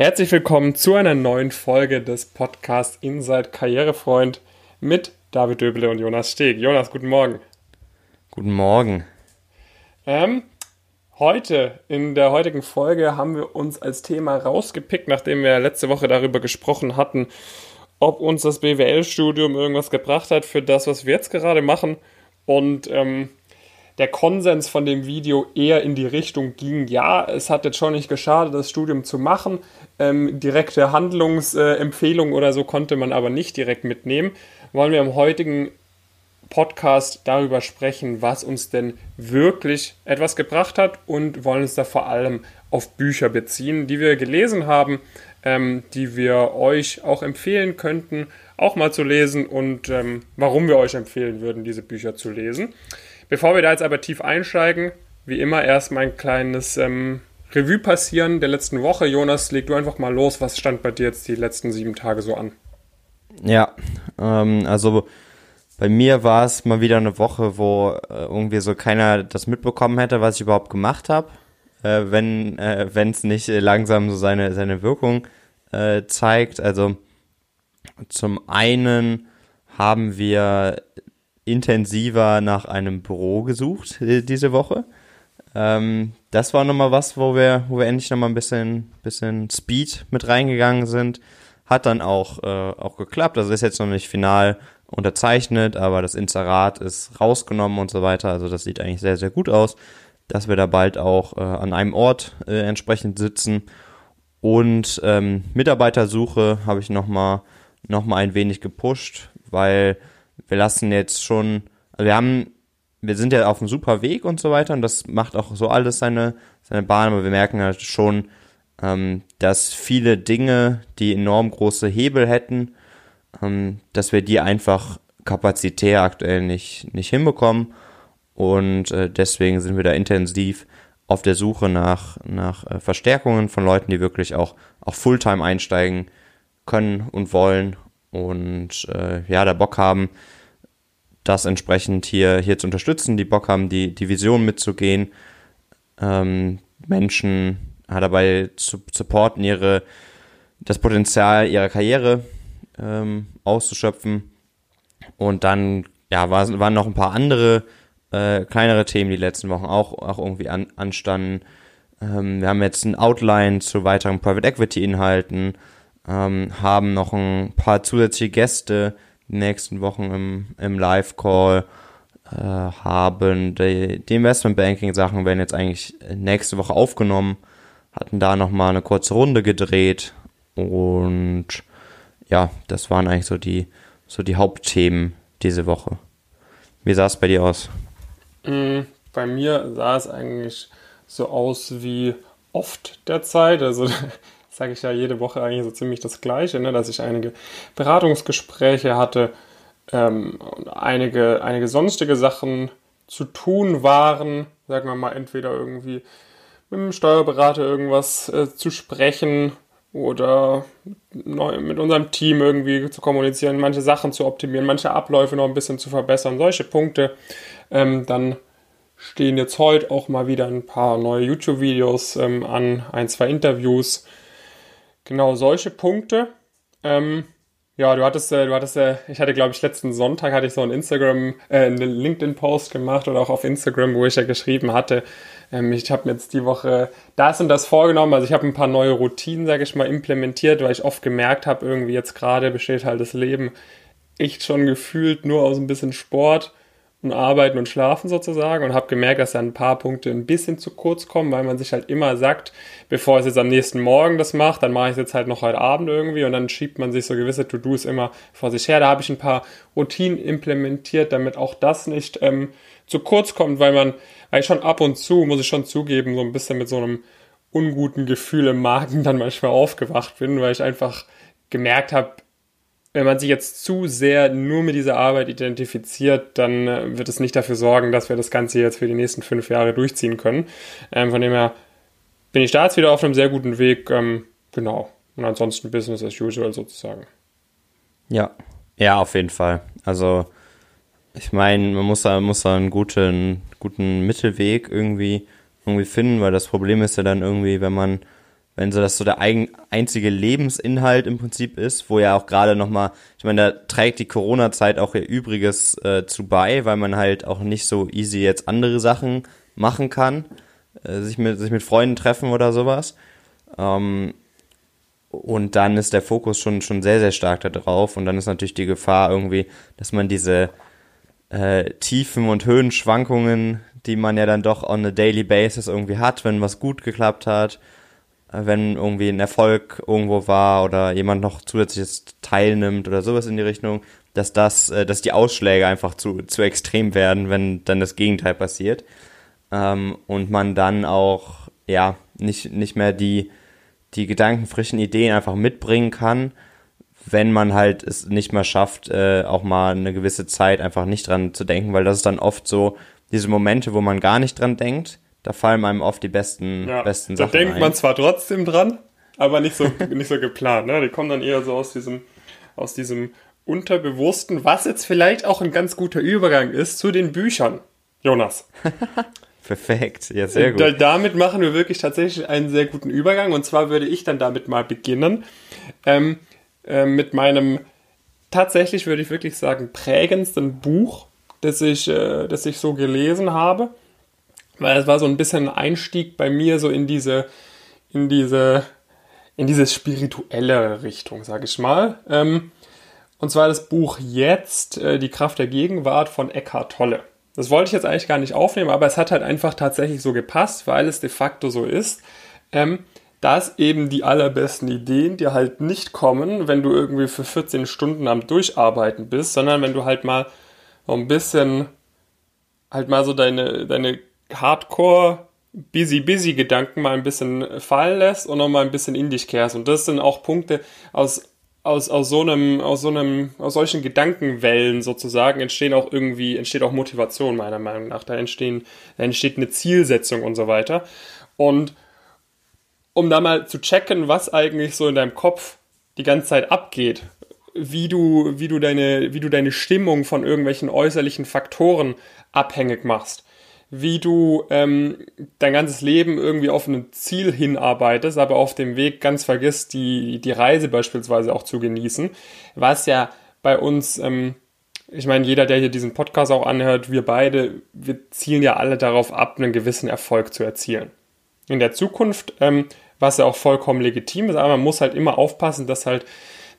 Herzlich willkommen zu einer neuen Folge des Podcasts Inside Karrierefreund mit David Döbele und Jonas Steg. Jonas, guten Morgen. Guten Morgen. Ähm, heute, in der heutigen Folge, haben wir uns als Thema rausgepickt, nachdem wir letzte Woche darüber gesprochen hatten, ob uns das BWL-Studium irgendwas gebracht hat für das, was wir jetzt gerade machen. Und ähm, der Konsens von dem Video eher in die Richtung ging, ja, es hat jetzt schon nicht geschadet, das Studium zu machen. Ähm, direkte Handlungsempfehlungen oder so konnte man aber nicht direkt mitnehmen. Wollen wir im heutigen Podcast darüber sprechen, was uns denn wirklich etwas gebracht hat und wollen uns da vor allem auf Bücher beziehen, die wir gelesen haben, ähm, die wir euch auch empfehlen könnten, auch mal zu lesen und ähm, warum wir euch empfehlen würden, diese Bücher zu lesen. Bevor wir da jetzt aber tief einsteigen, wie immer erstmal ein kleines ähm, Revue passieren der letzten Woche. Jonas, leg du einfach mal los. Was stand bei dir jetzt die letzten sieben Tage so an? Ja, ähm, also bei mir war es mal wieder eine Woche, wo äh, irgendwie so keiner das mitbekommen hätte, was ich überhaupt gemacht habe, äh, wenn äh, es nicht langsam so seine seine Wirkung äh, zeigt. Also zum einen haben wir intensiver nach einem Büro gesucht äh, diese Woche. Ähm, das war nochmal was, wo wir, wo wir endlich nochmal ein bisschen, bisschen Speed mit reingegangen sind. Hat dann auch, äh, auch geklappt. Also ist jetzt noch nicht final unterzeichnet, aber das Inserat ist rausgenommen und so weiter. Also das sieht eigentlich sehr, sehr gut aus, dass wir da bald auch äh, an einem Ort äh, entsprechend sitzen. Und ähm, Mitarbeitersuche habe ich nochmal noch mal ein wenig gepusht, weil wir lassen jetzt schon, also wir haben, wir sind ja auf einem super Weg und so weiter und das macht auch so alles seine, seine Bahn, aber wir merken halt schon, ähm, dass viele Dinge, die enorm große Hebel hätten, ähm, dass wir die einfach kapazitär aktuell nicht, nicht hinbekommen und äh, deswegen sind wir da intensiv auf der Suche nach, nach äh, Verstärkungen von Leuten, die wirklich auch, auch Fulltime einsteigen können und wollen und äh, ja, da Bock haben, das entsprechend hier, hier zu unterstützen, die Bock haben, die, die Vision mitzugehen, ähm, Menschen dabei zu supporten, ihre, das Potenzial ihrer Karriere ähm, auszuschöpfen. Und dann, ja, war, waren noch ein paar andere äh, kleinere Themen die letzten Wochen auch, auch irgendwie an, anstanden. Ähm, wir haben jetzt ein Outline zu weiteren Private Equity Inhalten, ähm, haben noch ein paar zusätzliche Gäste nächsten Wochen im, im Live-Call, äh, haben die, die Investment-Banking-Sachen werden jetzt eigentlich nächste Woche aufgenommen, hatten da nochmal eine kurze Runde gedreht und ja, das waren eigentlich so die, so die Hauptthemen diese Woche. Wie sah es bei dir aus? Mm, bei mir sah es eigentlich so aus wie oft der Zeit. Also sage ich ja jede Woche eigentlich so ziemlich das Gleiche, ne? dass ich einige Beratungsgespräche hatte, ähm, einige, einige sonstige Sachen zu tun waren, sagen wir mal, entweder irgendwie mit dem Steuerberater irgendwas äh, zu sprechen oder neu, mit unserem Team irgendwie zu kommunizieren, manche Sachen zu optimieren, manche Abläufe noch ein bisschen zu verbessern, solche Punkte. Ähm, dann stehen jetzt heute auch mal wieder ein paar neue YouTube-Videos ähm, an, ein, zwei Interviews Genau, solche Punkte. Ähm, ja, du hattest, äh, du hattest, äh, ich hatte, glaube ich, letzten Sonntag hatte ich so einen Instagram, äh, einen LinkedIn-Post gemacht oder auch auf Instagram, wo ich ja geschrieben hatte, ähm, ich habe mir jetzt die Woche das und das vorgenommen. Also ich habe ein paar neue Routinen, sage ich mal, implementiert, weil ich oft gemerkt habe, irgendwie jetzt gerade besteht halt das Leben echt schon gefühlt nur aus ein bisschen Sport und Arbeiten und Schlafen sozusagen und habe gemerkt, dass da ein paar Punkte ein bisschen zu kurz kommen, weil man sich halt immer sagt, bevor ich jetzt am nächsten Morgen das mache, dann mache ich es jetzt halt noch heute Abend irgendwie und dann schiebt man sich so gewisse To-Dos immer vor sich her. Da habe ich ein paar Routinen implementiert, damit auch das nicht ähm, zu kurz kommt, weil man, weil ich schon ab und zu, muss ich schon zugeben, so ein bisschen mit so einem unguten Gefühl im Magen dann manchmal aufgewacht bin, weil ich einfach gemerkt habe, wenn man sich jetzt zu sehr nur mit dieser Arbeit identifiziert, dann äh, wird es nicht dafür sorgen, dass wir das Ganze jetzt für die nächsten fünf Jahre durchziehen können. Ähm, von dem her bin ich da jetzt wieder auf einem sehr guten Weg. Ähm, genau. Und ansonsten Business as usual sozusagen. Ja, ja, auf jeden Fall. Also, ich meine, man muss da, muss da einen guten, guten Mittelweg irgendwie, irgendwie finden, weil das Problem ist ja dann irgendwie, wenn man wenn so das so der eigen, einzige Lebensinhalt im Prinzip ist, wo ja auch gerade nochmal, ich meine, da trägt die Corona-Zeit auch ihr Übriges äh, zu bei, weil man halt auch nicht so easy jetzt andere Sachen machen kann, äh, sich, mit, sich mit Freunden treffen oder sowas. Ähm, und dann ist der Fokus schon, schon sehr, sehr stark da drauf. Und dann ist natürlich die Gefahr irgendwie, dass man diese äh, Tiefen und Höhenschwankungen, die man ja dann doch on a daily basis irgendwie hat, wenn was gut geklappt hat, wenn irgendwie ein Erfolg irgendwo war oder jemand noch zusätzliches teilnimmt oder sowas in die Richtung, dass das, äh, dass die Ausschläge einfach zu, zu extrem werden, wenn dann das Gegenteil passiert. Ähm, und man dann auch, ja, nicht, nicht mehr die, die gedankenfrischen Ideen einfach mitbringen kann, wenn man halt es nicht mehr schafft, äh, auch mal eine gewisse Zeit einfach nicht dran zu denken, weil das ist dann oft so diese Momente, wo man gar nicht dran denkt, da fallen einem oft die besten, ja, besten Sachen. Da denkt ein. man zwar trotzdem dran, aber nicht so, nicht so geplant. Ne? Die kommen dann eher so aus diesem, aus diesem Unterbewussten, was jetzt vielleicht auch ein ganz guter Übergang ist zu den Büchern. Jonas. Perfekt, ja, sehr gut. Da, damit machen wir wirklich tatsächlich einen sehr guten Übergang. Und zwar würde ich dann damit mal beginnen. Ähm, äh, mit meinem, tatsächlich würde ich wirklich sagen, prägendsten Buch, das ich, äh, das ich so gelesen habe. Weil es war so ein bisschen ein Einstieg bei mir so in diese, in diese, in diese spirituelle Richtung, sag ich mal. Ähm, und zwar das Buch Jetzt, äh, die Kraft der Gegenwart von Eckhart Tolle. Das wollte ich jetzt eigentlich gar nicht aufnehmen, aber es hat halt einfach tatsächlich so gepasst, weil es de facto so ist, ähm, dass eben die allerbesten Ideen dir halt nicht kommen, wenn du irgendwie für 14 Stunden am Durcharbeiten bist, sondern wenn du halt mal so ein bisschen, halt mal so deine, deine Hardcore busy, busy Gedanken mal ein bisschen fallen lässt und noch mal ein bisschen in dich kehrst. Und das sind auch Punkte aus aus, aus so einem, aus so einem, aus solchen Gedankenwellen sozusagen entstehen auch irgendwie, entsteht auch Motivation meiner Meinung nach. Da entstehen, da entsteht eine Zielsetzung und so weiter. Und um da mal zu checken, was eigentlich so in deinem Kopf die ganze Zeit abgeht, wie du, wie du deine, wie du deine Stimmung von irgendwelchen äußerlichen Faktoren abhängig machst, wie du ähm, dein ganzes Leben irgendwie auf ein Ziel hinarbeitest, aber auf dem Weg ganz vergisst, die, die Reise beispielsweise auch zu genießen, was ja bei uns, ähm, ich meine, jeder, der hier diesen Podcast auch anhört, wir beide, wir zielen ja alle darauf ab, einen gewissen Erfolg zu erzielen. In der Zukunft, ähm, was ja auch vollkommen legitim ist, aber man muss halt immer aufpassen, dass halt,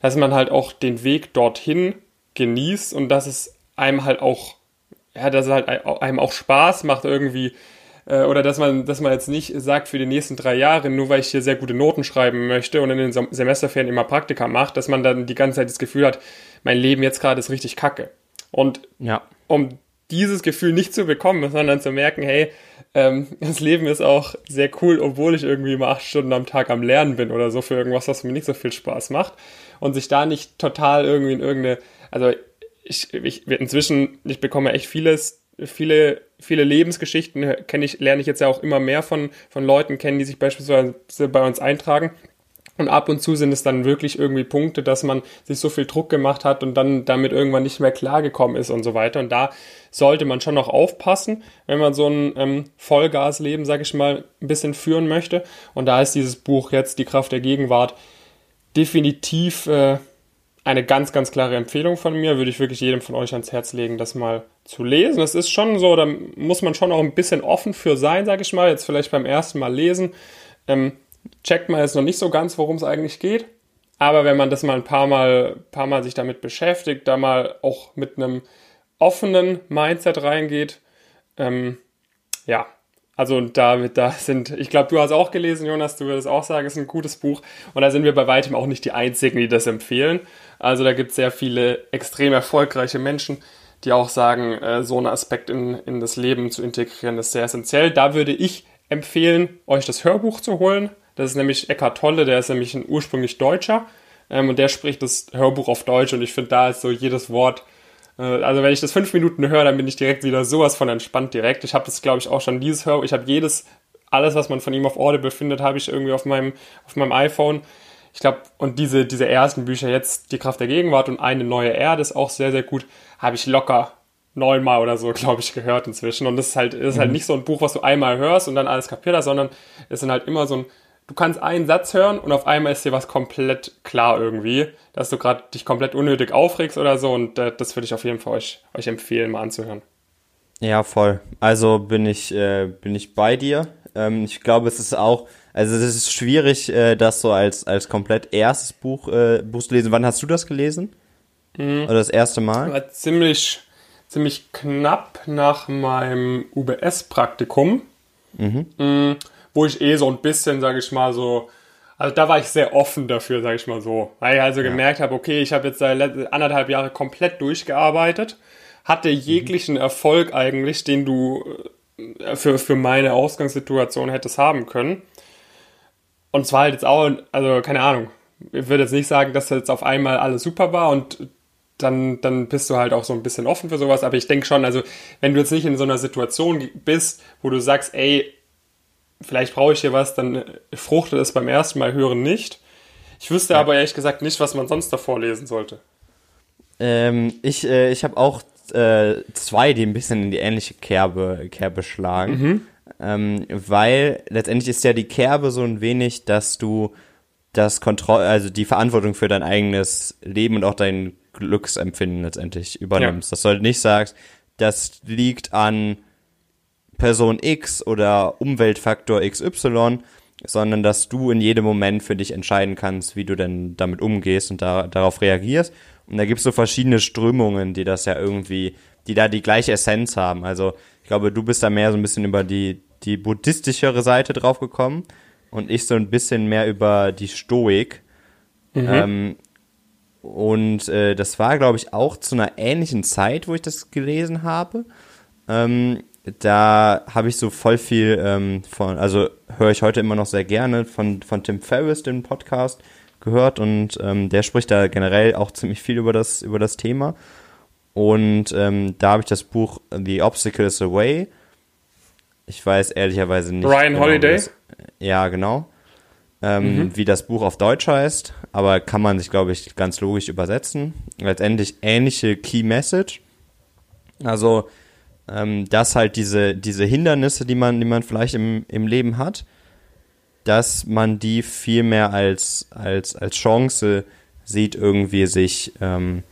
dass man halt auch den Weg dorthin genießt und dass es einem halt auch ja, dass es halt einem auch Spaß macht irgendwie äh, oder dass man, dass man jetzt nicht sagt für die nächsten drei Jahre, nur weil ich hier sehr gute Noten schreiben möchte und in den Semesterferien immer Praktika macht, dass man dann die ganze Zeit das Gefühl hat, mein Leben jetzt gerade ist richtig kacke. Und ja. um dieses Gefühl nicht zu bekommen, sondern zu merken, hey, ähm, das Leben ist auch sehr cool, obwohl ich irgendwie immer acht Stunden am Tag am Lernen bin oder so für irgendwas, was mir nicht so viel Spaß macht. Und sich da nicht total irgendwie in irgendeine, also ich, ich inzwischen, ich bekomme echt vieles, viele, viele Lebensgeschichten kenne ich, lerne ich jetzt ja auch immer mehr von, von Leuten kennen, die sich beispielsweise bei uns eintragen. Und ab und zu sind es dann wirklich irgendwie Punkte, dass man sich so viel Druck gemacht hat und dann damit irgendwann nicht mehr klargekommen ist und so weiter. Und da sollte man schon noch aufpassen, wenn man so ein ähm, Vollgasleben, sag ich mal, ein bisschen führen möchte. Und da ist dieses Buch jetzt, Die Kraft der Gegenwart, definitiv äh, eine ganz, ganz klare Empfehlung von mir. Würde ich wirklich jedem von euch ans Herz legen, das mal zu lesen. Es ist schon so, da muss man schon auch ein bisschen offen für sein, sage ich mal. Jetzt vielleicht beim ersten Mal lesen. Ähm, checkt man jetzt noch nicht so ganz, worum es eigentlich geht. Aber wenn man das mal ein paar Mal, paar Mal sich damit beschäftigt, da mal auch mit einem offenen Mindset reingeht, ähm, ja, also da, da sind, ich glaube, du hast auch gelesen, Jonas, du würdest auch sagen, es ist ein gutes Buch. Und da sind wir bei weitem auch nicht die Einzigen, die das empfehlen. Also da gibt es sehr viele extrem erfolgreiche Menschen, die auch sagen, äh, so einen Aspekt in, in das Leben zu integrieren, ist sehr essentiell. Da würde ich empfehlen, euch das Hörbuch zu holen. Das ist nämlich Eckhart Tolle, der ist nämlich ein ursprünglich Deutscher. Ähm, und der spricht das Hörbuch auf Deutsch und ich finde, da ist so jedes Wort äh, also wenn ich das fünf Minuten höre, dann bin ich direkt wieder sowas von entspannt direkt. Ich habe das, glaube ich, auch schon dieses Hör. Ich habe jedes, alles, was man von ihm auf Audible findet, habe ich irgendwie auf meinem, auf meinem iPhone. Ich glaube, und diese, diese ersten Bücher jetzt, Die Kraft der Gegenwart und Eine neue Erde ist auch sehr, sehr gut, habe ich locker neunmal oder so, glaube ich, gehört inzwischen. Und das ist halt, ist halt mhm. nicht so ein Buch, was du einmal hörst und dann alles kapiert hast, sondern es sind halt immer so ein, du kannst einen Satz hören und auf einmal ist dir was komplett klar irgendwie, dass du gerade dich komplett unnötig aufregst oder so und äh, das würde ich auf jeden Fall euch, euch empfehlen, mal anzuhören. Ja, voll. Also bin ich, äh, bin ich bei dir. Ähm, ich glaube, es ist auch, also es ist schwierig, äh, das so als, als komplett erstes Buch, äh, Buch zu lesen. Wann hast du das gelesen? Mhm. Oder das erste Mal? War ziemlich, ziemlich knapp nach meinem UBS-Praktikum, mhm. Mhm, wo ich eh so ein bisschen, sage ich mal, so, also da war ich sehr offen dafür, sage ich mal so. Weil ich also ja. gemerkt habe, okay, ich habe jetzt seit anderthalb Jahre komplett durchgearbeitet, hatte jeglichen mhm. Erfolg eigentlich, den du äh, für, für meine Ausgangssituation hättest haben können. Und zwar halt jetzt auch, also keine Ahnung, ich würde jetzt nicht sagen, dass jetzt auf einmal alles super war und dann, dann bist du halt auch so ein bisschen offen für sowas. Aber ich denke schon, also wenn du jetzt nicht in so einer Situation bist, wo du sagst, ey, vielleicht brauche ich hier was, dann fruchtet es beim ersten Mal hören nicht. Ich wüsste ja. aber ehrlich gesagt nicht, was man sonst davor lesen sollte. Ähm, ich äh, ich habe auch äh, zwei, die ein bisschen in die ähnliche Kerbe, Kerbe schlagen. Mhm. Ähm, weil letztendlich ist ja die Kerbe so ein wenig, dass du das Kontroll, also die Verantwortung für dein eigenes Leben und auch dein Glücksempfinden letztendlich übernimmst. Ja. Dass du halt nicht sagst, das liegt an Person X oder Umweltfaktor XY, sondern dass du in jedem Moment für dich entscheiden kannst, wie du denn damit umgehst und da, darauf reagierst. Und da gibt es so verschiedene Strömungen, die das ja irgendwie, die da die gleiche Essenz haben. Also ich glaube, du bist da mehr so ein bisschen über die, die buddhistischere Seite drauf gekommen und ich so ein bisschen mehr über die Stoik. Mhm. Ähm, und äh, das war, glaube ich, auch zu einer ähnlichen Zeit, wo ich das gelesen habe. Ähm, da habe ich so voll viel ähm, von, also höre ich heute immer noch sehr gerne von, von Tim Ferriss, den Podcast, gehört und ähm, der spricht da generell auch ziemlich viel über das, über das Thema. Und ähm, da habe ich das Buch The Obstacle is Away. Ich weiß ehrlicherweise nicht. Ryan genau, Holiday? Das, ja, genau ähm, mhm. wie das Buch auf Deutsch heißt, aber kann man sich, glaube ich, ganz logisch übersetzen. Letztendlich ähnliche Key Message. Also, ähm, dass halt diese, diese Hindernisse, die man, die man vielleicht im, im Leben hat, dass man die viel mehr als, als, als Chance sieht, irgendwie sich, ähm,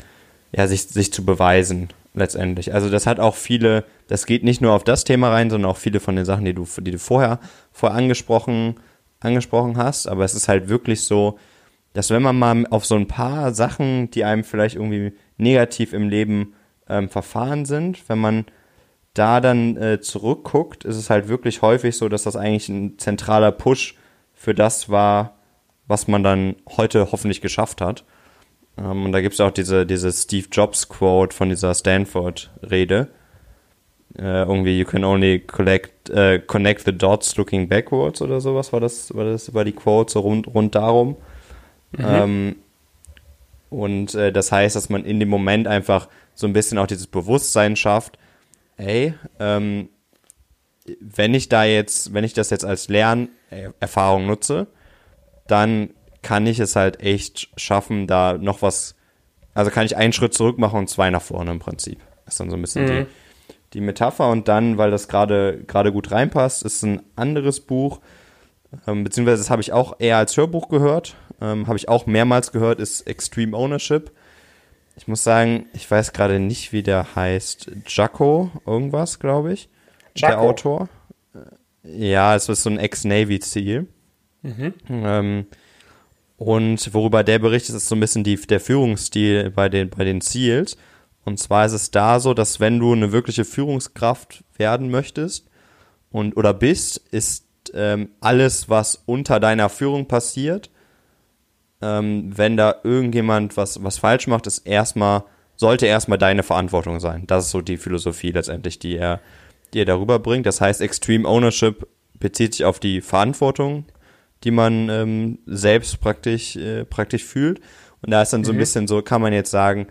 ja, sich, sich zu beweisen, letztendlich. Also das hat auch viele, das geht nicht nur auf das Thema rein, sondern auch viele von den Sachen, die du, die du vorher, vorher angesprochen angesprochen hast, aber es ist halt wirklich so, dass wenn man mal auf so ein paar Sachen, die einem vielleicht irgendwie negativ im Leben ähm, verfahren sind, wenn man da dann äh, zurückguckt, ist es halt wirklich häufig so, dass das eigentlich ein zentraler Push für das war, was man dann heute hoffentlich geschafft hat. Ähm, und da gibt es auch diese, diese Steve Jobs Quote von dieser Stanford-Rede, äh, irgendwie you can only collect, äh, connect the dots looking backwards oder sowas war das, war das, war die Quote so rund, rund darum. Mhm. Ähm, und äh, das heißt, dass man in dem Moment einfach so ein bisschen auch dieses Bewusstsein schafft, ey, ähm, wenn ich da jetzt, wenn ich das jetzt als Lernerfahrung nutze, dann kann ich es halt echt schaffen, da noch was, also kann ich einen Schritt zurück machen und zwei nach vorne im Prinzip. Das ist dann so ein bisschen mhm. die, die Metapher und dann, weil das gerade gerade gut reinpasst, ist ein anderes Buch, ähm, beziehungsweise das habe ich auch eher als Hörbuch gehört, ähm, habe ich auch mehrmals gehört, ist Extreme Ownership. Ich muss sagen, ich weiß gerade nicht, wie der heißt. Jacko, irgendwas, glaube ich. Jacko. Der Autor. Ja, es ist so ein Ex-Navy-Ziel. Mhm. Ähm, und worüber der berichtet, ist so ein bisschen die, der Führungsstil bei den, bei den Ziels. Und zwar ist es da so, dass wenn du eine wirkliche Führungskraft werden möchtest und oder bist, ist ähm, alles, was unter deiner Führung passiert, ähm, wenn da irgendjemand was, was falsch macht, ist erstmal, sollte erstmal deine Verantwortung sein. Das ist so die Philosophie letztendlich, die er, die er darüber bringt. Das heißt, Extreme Ownership bezieht sich auf die Verantwortung, die man ähm, selbst praktisch, äh, praktisch fühlt. Und da ist dann so ein mhm. bisschen so, kann man jetzt sagen,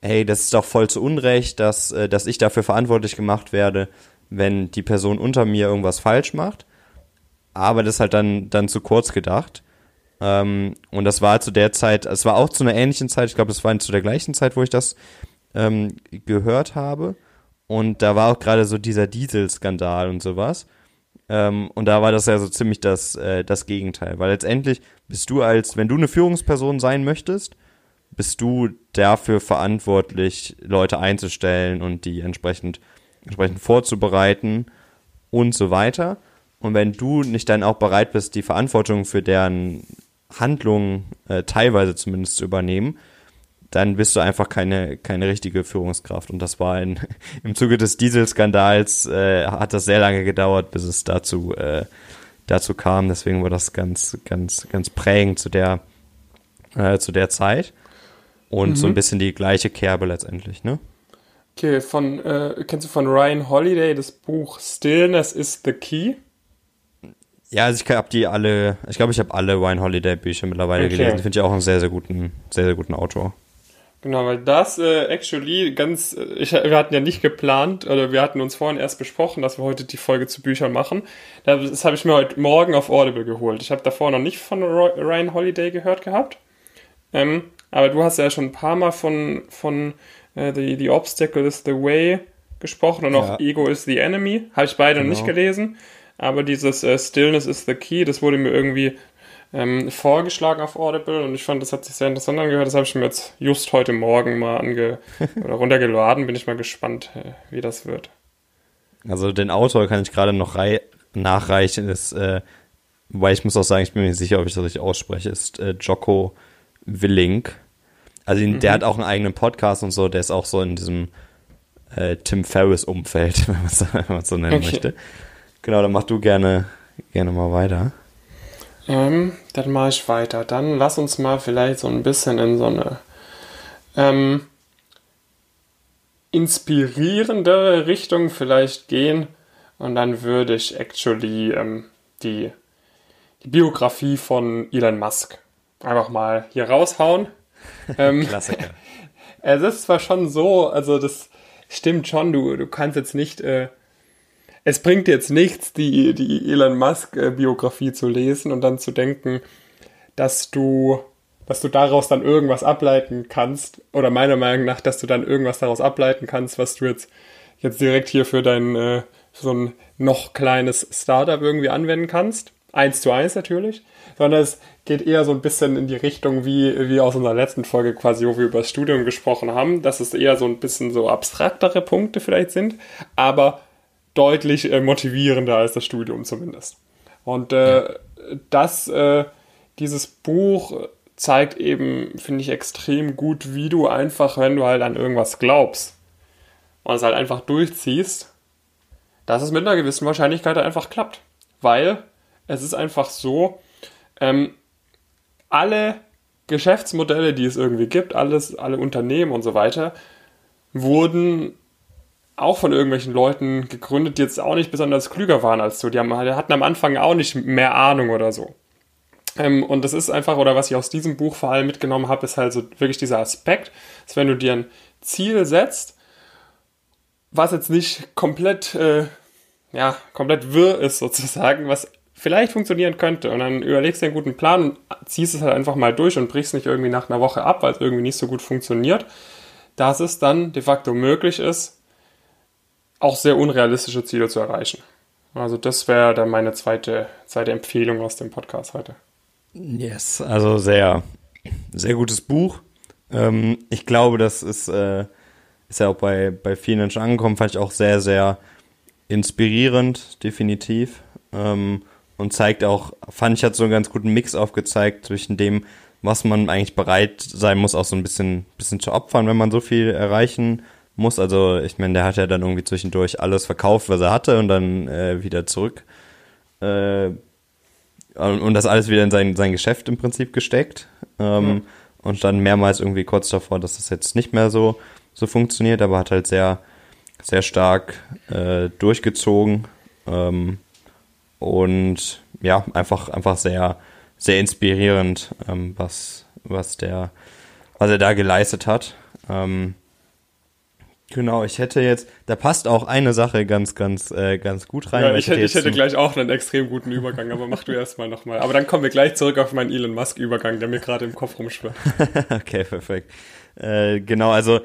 hey, das ist doch voll zu Unrecht, dass, äh, dass ich dafür verantwortlich gemacht werde, wenn die Person unter mir irgendwas falsch macht. Aber das ist halt dann, dann zu kurz gedacht. Ähm, und das war zu der Zeit, es war auch zu einer ähnlichen Zeit, ich glaube, es war zu der gleichen Zeit, wo ich das ähm, gehört habe. Und da war auch gerade so dieser Dieselskandal und sowas. Ähm, und da war das ja so ziemlich das, äh, das Gegenteil. Weil letztendlich bist du als, wenn du eine Führungsperson sein möchtest, bist du dafür verantwortlich, Leute einzustellen und die entsprechend, entsprechend vorzubereiten und so weiter. Und wenn du nicht dann auch bereit bist, die Verantwortung für deren Handlungen äh, teilweise zumindest zu übernehmen, dann bist du einfach keine, keine richtige Führungskraft. Und das war in, im Zuge des Dieselskandals, äh, hat das sehr lange gedauert, bis es dazu, äh, dazu kam. Deswegen war das ganz, ganz, ganz prägend zu der, äh, zu der Zeit. Und mhm. so ein bisschen die gleiche Kerbe letztendlich, ne? Okay, von, äh, kennst du von Ryan Holiday das Buch Stillness is the Key? Ja, also ich habe die alle, ich glaube, ich habe alle Ryan Holiday Bücher mittlerweile okay. gelesen. Finde ich auch einen sehr, sehr guten, sehr, sehr guten Autor. Genau, weil das äh, actually ganz, äh, ich, wir hatten ja nicht geplant, oder wir hatten uns vorhin erst besprochen, dass wir heute die Folge zu Büchern machen. Das habe ich mir heute Morgen auf Audible geholt. Ich habe davor noch nicht von Ryan Holiday gehört gehabt. Ähm, aber du hast ja schon ein paar Mal von, von äh, the, the Obstacle is the Way gesprochen und auch Ego is the Enemy. Habe ich beide genau. nicht gelesen. Aber dieses äh, Stillness is the Key, das wurde mir irgendwie ähm, vorgeschlagen auf Audible und ich fand, das hat sich sehr interessant angehört. Das habe ich mir jetzt just heute Morgen mal ange oder runtergeladen. Bin ich mal gespannt, äh, wie das wird. Also den Autor kann ich gerade noch nachreichen, ist, äh, weil ich muss auch sagen, ich bin mir nicht sicher, ob ich das richtig ausspreche, ist äh, Jocko Willink. Also mhm. der hat auch einen eigenen Podcast und so, der ist auch so in diesem äh, Tim Ferriss-Umfeld, wenn man es so nennen okay. möchte. Genau, dann mach du gerne, gerne mal weiter. Ähm, dann mache ich weiter. Dann lass uns mal vielleicht so ein bisschen in so eine ähm, inspirierendere Richtung vielleicht gehen. Und dann würde ich actually ähm, die, die Biografie von Elon Musk einfach mal hier raushauen. Ähm, Klassiker. es ist zwar schon so, also das stimmt schon, du, du kannst jetzt nicht äh, es bringt jetzt nichts, die, die Elon Musk-Biografie zu lesen und dann zu denken, dass du, dass du daraus dann irgendwas ableiten kannst, oder meiner Meinung nach, dass du dann irgendwas daraus ableiten kannst, was du jetzt, jetzt direkt hier für dein, äh, für so ein noch kleines Startup irgendwie anwenden kannst. Eins zu eins natürlich, sondern es geht eher so ein bisschen in die Richtung wie, wie aus unserer letzten Folge quasi, wo wir über das Studium gesprochen haben, dass es eher so ein bisschen so abstraktere Punkte vielleicht sind, aber deutlich äh, motivierender als das Studium zumindest. Und äh, ja. das, äh, dieses Buch zeigt eben, finde ich, extrem gut, wie du einfach, wenn du halt an irgendwas glaubst und es halt einfach durchziehst, dass es mit einer gewissen Wahrscheinlichkeit einfach klappt. Weil es ist einfach so, ähm, alle Geschäftsmodelle, die es irgendwie gibt, alles, alle Unternehmen und so weiter, wurden auch von irgendwelchen Leuten gegründet, die jetzt auch nicht besonders klüger waren als du. Die, haben, die hatten am Anfang auch nicht mehr Ahnung oder so. Ähm, und das ist einfach, oder was ich aus diesem Buch vor allem mitgenommen habe, ist halt so wirklich dieser Aspekt, dass wenn du dir ein Ziel setzt, was jetzt nicht komplett, äh, ja, komplett wirr ist sozusagen, was vielleicht funktionieren könnte und dann überlegst du einen guten Plan und ziehst es halt einfach mal durch und brichst nicht irgendwie nach einer Woche ab, weil es irgendwie nicht so gut funktioniert, dass es dann de facto möglich ist, auch sehr unrealistische Ziele zu erreichen. Also das wäre dann meine zweite, zweite Empfehlung aus dem Podcast heute. Yes, also sehr, sehr gutes Buch. Ähm, ich glaube, das ist, äh, ist ja auch bei, bei vielen schon angekommen, fand ich auch sehr, sehr inspirierend, definitiv. Ähm, und zeigt auch, fand ich, hat so einen ganz guten Mix aufgezeigt zwischen dem, was man eigentlich bereit sein muss, auch so ein bisschen, bisschen zu opfern, wenn man so viel erreichen muss. Also ich meine, der hat ja dann irgendwie zwischendurch alles verkauft, was er hatte und dann äh, wieder zurück äh, und das alles wieder in sein, sein Geschäft im Prinzip gesteckt. Ähm, mhm. Und dann mehrmals irgendwie kurz davor, dass das jetzt nicht mehr so, so funktioniert, aber hat halt sehr, sehr stark äh, durchgezogen. Ähm, und ja, einfach, einfach sehr, sehr inspirierend, ähm, was, was der, was er da geleistet hat. Ähm, Genau, ich hätte jetzt, da passt auch eine Sache ganz, ganz, äh, ganz gut rein. Ja, ich, hätte, ich hätte gleich auch einen extrem guten Übergang, aber mach du erstmal nochmal. Aber dann kommen wir gleich zurück auf meinen Elon Musk-Übergang, der mir gerade im Kopf rumschwirrt. okay, perfekt. Äh, genau, also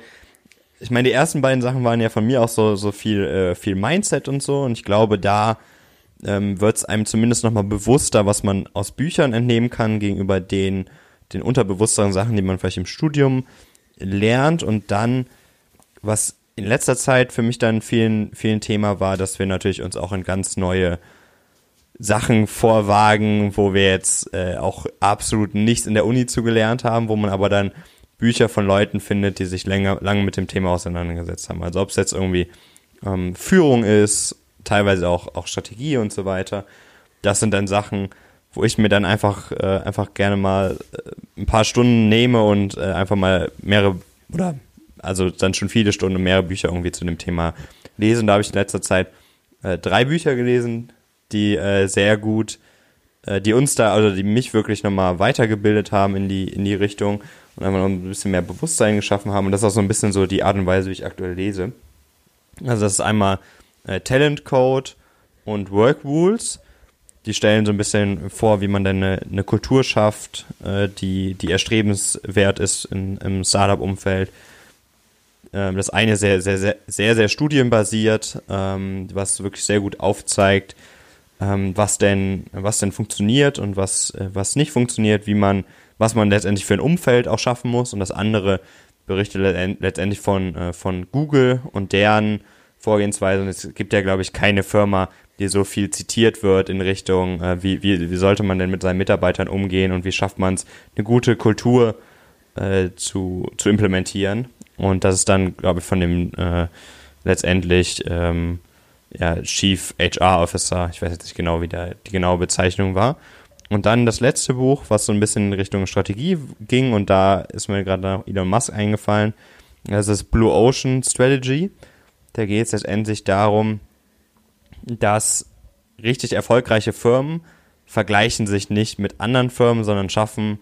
ich meine, die ersten beiden Sachen waren ja von mir auch so, so viel, äh, viel Mindset und so. Und ich glaube, da ähm, wird es einem zumindest nochmal bewusster, was man aus Büchern entnehmen kann gegenüber den, den unterbewussteren Sachen, die man vielleicht im Studium lernt und dann, was in letzter Zeit für mich dann vielen, vielen Thema war, dass wir natürlich uns auch in ganz neue Sachen vorwagen, wo wir jetzt äh, auch absolut nichts in der Uni zugelernt haben, wo man aber dann Bücher von Leuten findet, die sich länger, lange mit dem Thema auseinandergesetzt haben. Also ob es jetzt irgendwie ähm, Führung ist, teilweise auch, auch Strategie und so weiter. Das sind dann Sachen, wo ich mir dann einfach, äh, einfach gerne mal äh, ein paar Stunden nehme und äh, einfach mal mehrere oder also dann schon viele Stunden mehrere Bücher irgendwie zu dem Thema lese. Und da habe ich in letzter Zeit äh, drei Bücher gelesen, die äh, sehr gut, äh, die uns da, also die mich wirklich nochmal weitergebildet haben in die, in die Richtung und einfach noch ein bisschen mehr Bewusstsein geschaffen haben. Und das ist auch so ein bisschen so die Art und Weise, wie ich aktuell lese. Also das ist einmal äh, Talent Code und Work Rules. Die stellen so ein bisschen vor, wie man denn eine, eine Kultur schafft, äh, die, die erstrebenswert ist in, im Startup-Umfeld. Ähm, das eine sehr, sehr, sehr, sehr, sehr studienbasiert, ähm, was wirklich sehr gut aufzeigt, ähm, was denn, was denn funktioniert und was, äh, was nicht funktioniert, wie man, was man letztendlich für ein Umfeld auch schaffen muss. Und das andere berichtet letztendlich von, äh, von Google und deren Vorgehensweise. Und es gibt ja, glaube ich, keine Firma, die so viel zitiert wird in Richtung, äh, wie, wie, wie sollte man denn mit seinen Mitarbeitern umgehen und wie schafft man es, eine gute Kultur äh, zu, zu implementieren. Und das ist dann, glaube ich, von dem äh, letztendlich ähm, ja, Chief HR Officer, ich weiß jetzt nicht genau, wie der, die genaue Bezeichnung war. Und dann das letzte Buch, was so ein bisschen in Richtung Strategie ging, und da ist mir gerade noch Elon Musk eingefallen. Das ist Blue Ocean Strategy. Da geht es letztendlich darum, dass richtig erfolgreiche Firmen vergleichen sich nicht mit anderen Firmen, sondern schaffen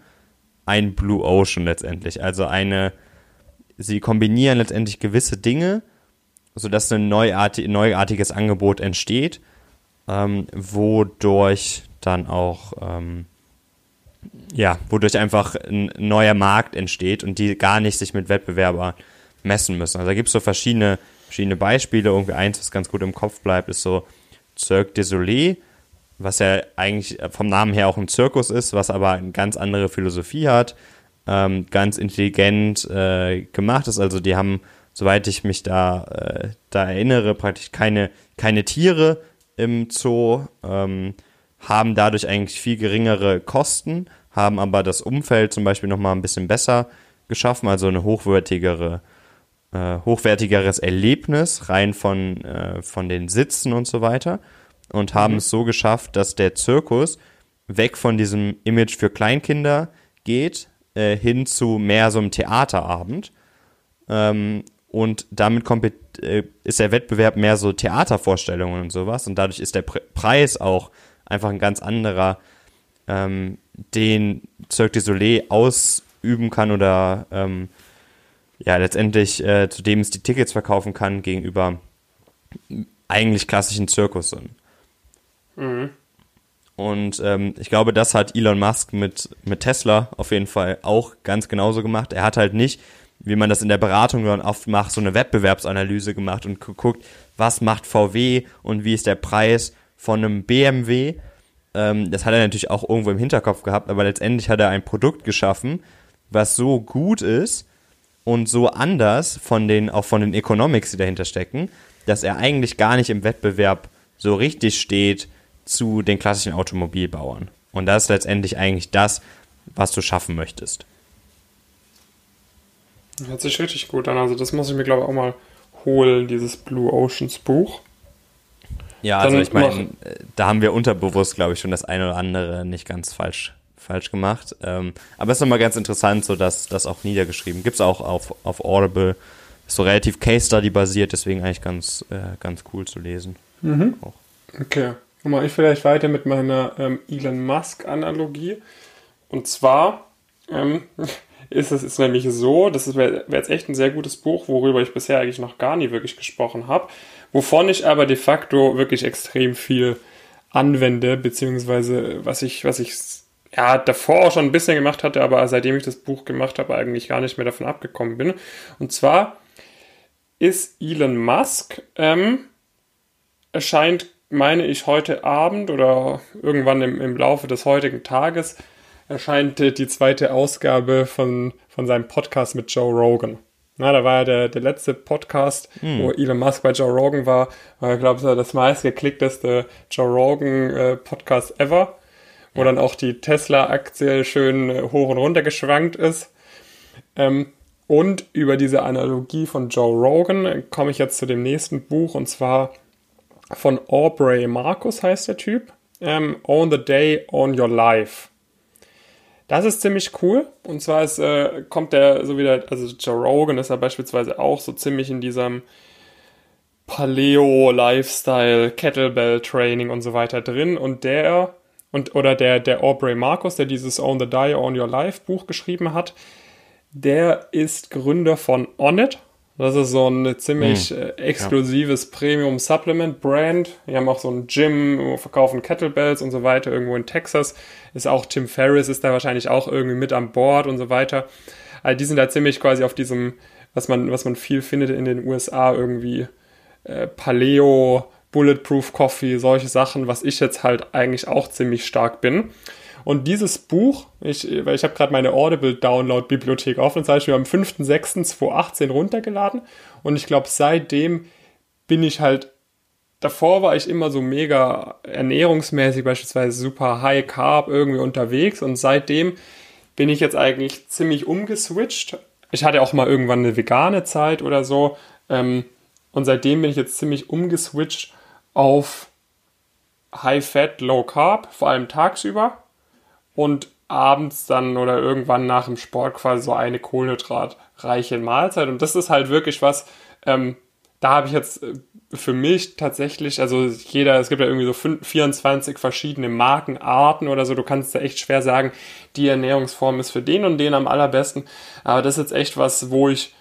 ein Blue Ocean letztendlich. Also eine, sie kombinieren letztendlich gewisse Dinge, sodass ein neuartig, neuartiges Angebot entsteht, ähm, wodurch dann auch, ähm, ja, wodurch einfach ein neuer Markt entsteht und die gar nicht sich mit Wettbewerbern messen müssen. Also da gibt es so verschiedene, verschiedene Beispiele. Irgendwie eins, was ganz gut im Kopf bleibt, ist so Cirque du was ja eigentlich vom Namen her auch ein Zirkus ist, was aber eine ganz andere Philosophie hat, ähm, ganz intelligent äh, gemacht ist. Also die haben, soweit ich mich da, äh, da erinnere, praktisch keine, keine Tiere im Zoo, ähm, haben dadurch eigentlich viel geringere Kosten, haben aber das Umfeld zum Beispiel nochmal ein bisschen besser geschaffen, also eine hochwertigere, äh, hochwertigeres Erlebnis rein von, äh, von den Sitzen und so weiter und haben mhm. es so geschafft, dass der Zirkus weg von diesem Image für Kleinkinder geht, äh, hin zu mehr so einem Theaterabend. Ähm, und damit äh, ist der Wettbewerb mehr so Theatervorstellungen und sowas. Und dadurch ist der Pre Preis auch einfach ein ganz anderer, ähm, den Cirque du Soleil ausüben kann oder ähm, ja, letztendlich äh, zu dem es die Tickets verkaufen kann gegenüber eigentlich klassischen Zirkussen. Mhm. Und ähm, ich glaube, das hat Elon Musk mit, mit Tesla auf jeden Fall auch ganz genauso gemacht. Er hat halt nicht, wie man das in der Beratung dann oft macht, so eine Wettbewerbsanalyse gemacht und geguckt, was macht VW und wie ist der Preis von einem BMW. Ähm, das hat er natürlich auch irgendwo im Hinterkopf gehabt, aber letztendlich hat er ein Produkt geschaffen, was so gut ist und so anders von den, auch von den Economics, die dahinter stecken, dass er eigentlich gar nicht im Wettbewerb so richtig steht zu den klassischen Automobilbauern. Und das ist letztendlich eigentlich das, was du schaffen möchtest. Hört sich richtig gut an. Also das muss ich mir, glaube ich, auch mal holen, dieses Blue Oceans Buch. Ja, also Dann ich meine, da haben wir unterbewusst, glaube ich, schon das eine oder andere nicht ganz falsch, falsch gemacht. Ähm, aber es ist nochmal ganz interessant, so dass das auch niedergeschrieben. Gibt es auch auf, auf Audible. Ist so relativ Case Study basiert, deswegen eigentlich ganz, äh, ganz cool zu lesen. Mhm. Auch. Okay. Mache ich vielleicht weiter mit meiner ähm, Elon Musk-Analogie. Und zwar ähm, ist es ist nämlich so, das wäre wär jetzt echt ein sehr gutes Buch, worüber ich bisher eigentlich noch gar nie wirklich gesprochen habe, wovon ich aber de facto wirklich extrem viel anwende, beziehungsweise was ich, was ich ja, davor auch schon ein bisschen gemacht hatte, aber seitdem ich das Buch gemacht habe, eigentlich gar nicht mehr davon abgekommen bin. Und zwar ist Elon Musk ähm, erscheint meine ich, heute Abend oder irgendwann im, im Laufe des heutigen Tages erscheint die zweite Ausgabe von, von seinem Podcast mit Joe Rogan. Na, da war ja der, der letzte Podcast, hm. wo Elon Musk bei Joe Rogan war, war, ich glaube, das meistgeklickteste Joe Rogan äh, Podcast ever, wo ja. dann auch die Tesla-Aktie schön äh, hoch und runter geschwankt ist. Ähm, und über diese Analogie von Joe Rogan komme ich jetzt zu dem nächsten Buch und zwar von Aubrey Marcus heißt der Typ. Ähm, Own the Day, Own Your Life. Das ist ziemlich cool. Und zwar ist, äh, kommt der so wieder, also Joe Rogan ist ja beispielsweise auch so ziemlich in diesem Paleo-Lifestyle, Kettlebell-Training und so weiter drin. Und der, und, oder der, der Aubrey Marcus, der dieses Own the Die, Own Your Life Buch geschrieben hat, der ist Gründer von Onnit. Das ist so ein ziemlich hm. äh, exklusives ja. Premium Supplement Brand. Die haben auch so ein Gym, verkaufen Kettlebells und so weiter irgendwo in Texas. Ist auch Tim Ferriss ist da wahrscheinlich auch irgendwie mit an Bord und so weiter. Also die sind da ziemlich quasi auf diesem, was man, was man viel findet in den USA irgendwie äh, Paleo, Bulletproof Coffee, solche Sachen, was ich jetzt halt eigentlich auch ziemlich stark bin. Und dieses Buch, ich, weil ich habe gerade meine Audible-Download-Bibliothek offen, das heißt, wir haben am 5.6.2018 runtergeladen. Und ich glaube, seitdem bin ich halt, davor war ich immer so mega ernährungsmäßig, beispielsweise super High Carb irgendwie unterwegs. Und seitdem bin ich jetzt eigentlich ziemlich umgeswitcht. Ich hatte auch mal irgendwann eine vegane Zeit oder so. Ähm, und seitdem bin ich jetzt ziemlich umgeswitcht auf High Fat, Low Carb, vor allem tagsüber und abends dann oder irgendwann nach dem Sport quasi so eine kohlenhydratreiche Mahlzeit. Und das ist halt wirklich was, ähm, da habe ich jetzt äh, für mich tatsächlich, also jeder, es gibt ja irgendwie so 24 verschiedene Markenarten oder so, du kannst da echt schwer sagen, die Ernährungsform ist für den und den am allerbesten. Aber das ist jetzt echt was, wo ich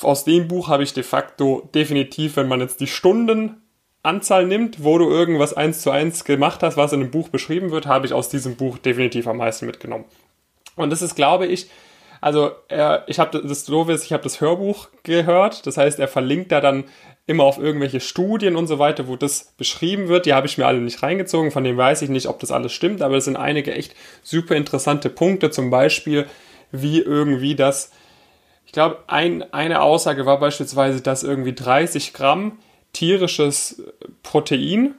aus dem Buch habe ich de facto definitiv, wenn man jetzt die Stunden Anzahl nimmt, wo du irgendwas eins zu eins gemacht hast, was in einem Buch beschrieben wird, habe ich aus diesem Buch definitiv am meisten mitgenommen. Und das ist, glaube ich, also er, ich habe das Doofe ist, ich habe das Hörbuch gehört, das heißt, er verlinkt da dann immer auf irgendwelche Studien und so weiter, wo das beschrieben wird. Die habe ich mir alle nicht reingezogen, von dem weiß ich nicht, ob das alles stimmt, aber es sind einige echt super interessante Punkte, zum Beispiel, wie irgendwie das, ich glaube, ein, eine Aussage war beispielsweise, dass irgendwie 30 Gramm tierisches Protein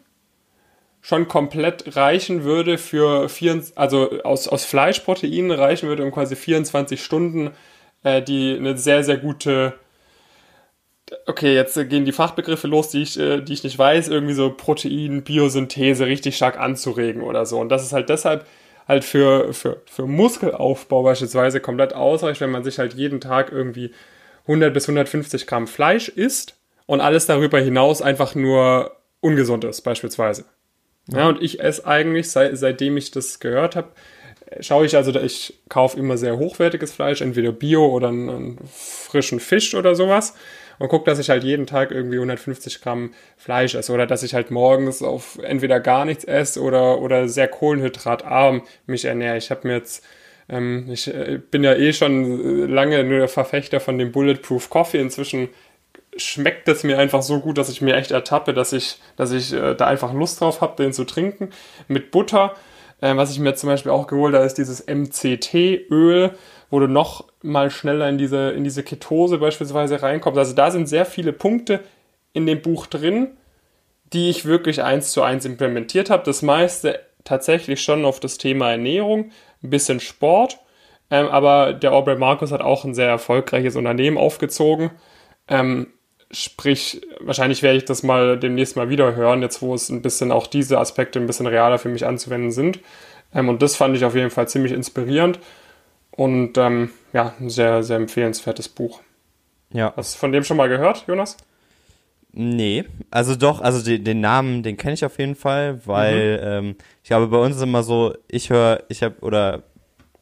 schon komplett reichen würde für vier, also aus, aus Fleischproteinen reichen würde, um quasi 24 Stunden äh, die eine sehr, sehr gute okay, jetzt gehen die Fachbegriffe los, die ich, äh, die ich nicht weiß, irgendwie so Protein, Biosynthese richtig stark anzuregen oder so. Und das ist halt deshalb halt für, für, für Muskelaufbau beispielsweise komplett ausreichend, wenn man sich halt jeden Tag irgendwie 100 bis 150 Gramm Fleisch isst und alles darüber hinaus einfach nur ungesund ist, beispielsweise. Ja, ja und ich esse eigentlich, seit, seitdem ich das gehört habe, schaue ich also, ich kaufe immer sehr hochwertiges Fleisch, entweder Bio oder einen, einen frischen Fisch oder sowas und gucke, dass ich halt jeden Tag irgendwie 150 Gramm Fleisch esse oder dass ich halt morgens auf entweder gar nichts esse oder, oder sehr kohlenhydratarm mich ernähre. Ich habe mir jetzt ähm, ich äh, bin ja eh schon lange nur der Verfechter von dem Bulletproof Coffee. Inzwischen schmeckt es mir einfach so gut, dass ich mir echt ertappe, dass ich, dass ich äh, da einfach Lust drauf habe, den zu trinken. Mit Butter, äh, was ich mir zum Beispiel auch geholt habe, ist dieses MCT-Öl, wo du noch mal schneller in diese, in diese Ketose beispielsweise reinkommst. Also da sind sehr viele Punkte in dem Buch drin, die ich wirklich eins zu eins implementiert habe. Das meiste tatsächlich schon auf das Thema Ernährung, ein bisschen Sport. Ähm, aber der Aubrey Marcus hat auch ein sehr erfolgreiches Unternehmen aufgezogen. Ähm, Sprich, wahrscheinlich werde ich das mal demnächst mal wieder hören, jetzt wo es ein bisschen auch diese Aspekte ein bisschen realer für mich anzuwenden sind. Ähm, und das fand ich auf jeden Fall ziemlich inspirierend und ähm, ja, ein sehr, sehr empfehlenswertes Buch. Ja. Hast du von dem schon mal gehört, Jonas? Nee, also doch, also den, den Namen, den kenne ich auf jeden Fall, weil mhm. ähm, ich glaube, bei uns ist immer so, ich höre, ich habe, oder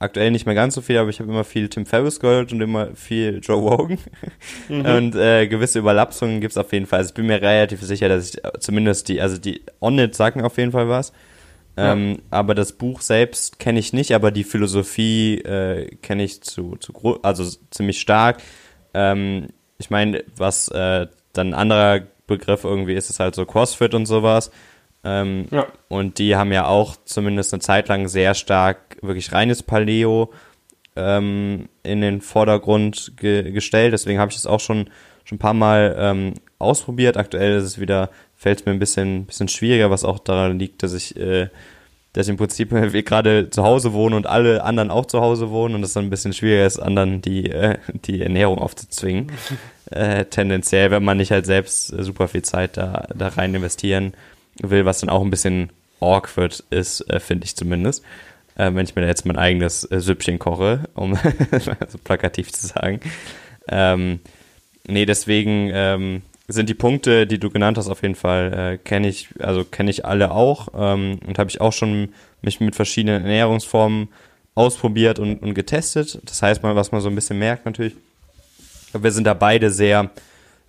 aktuell nicht mehr ganz so viel, aber ich habe immer viel Tim Ferriss gehört und immer viel Joe Rogan. Mhm. Und äh, gewisse Überlappungen gibt's auf jeden Fall. Also ich bin mir relativ sicher, dass ich zumindest die, also die On-It sagen auf jeden Fall was. Ja. Ähm, aber das Buch selbst kenne ich nicht, aber die Philosophie äh, kenne ich zu, zu also ziemlich stark. Ähm, ich meine, was äh, dann ein anderer Begriff irgendwie ist, ist halt so CrossFit und sowas. Ähm, ja. Und die haben ja auch zumindest eine Zeit lang sehr stark wirklich reines Paleo ähm, in den Vordergrund ge gestellt. Deswegen habe ich es auch schon, schon ein paar Mal ähm, ausprobiert. Aktuell ist es wieder, fällt es mir ein bisschen, bisschen schwieriger, was auch daran liegt, dass ich, äh, dass ich im Prinzip wir gerade zu Hause wohne und alle anderen auch zu Hause wohnen und es dann ein bisschen schwieriger ist, anderen die, äh, die Ernährung aufzuzwingen. äh, tendenziell, wenn man nicht halt selbst äh, super viel Zeit da, da rein investieren will, was dann auch ein bisschen awkward ist, äh, finde ich zumindest äh, wenn ich mir jetzt mein eigenes äh, Süppchen koche, um so plakativ zu sagen. Ähm, nee, deswegen ähm, sind die Punkte, die du genannt hast, auf jeden Fall äh, kenne ich, also kenne ich alle auch ähm, und habe ich auch schon mich mit verschiedenen Ernährungsformen ausprobiert und, und getestet. Das heißt mal, was man so ein bisschen merkt natürlich. Wir sind da beide sehr,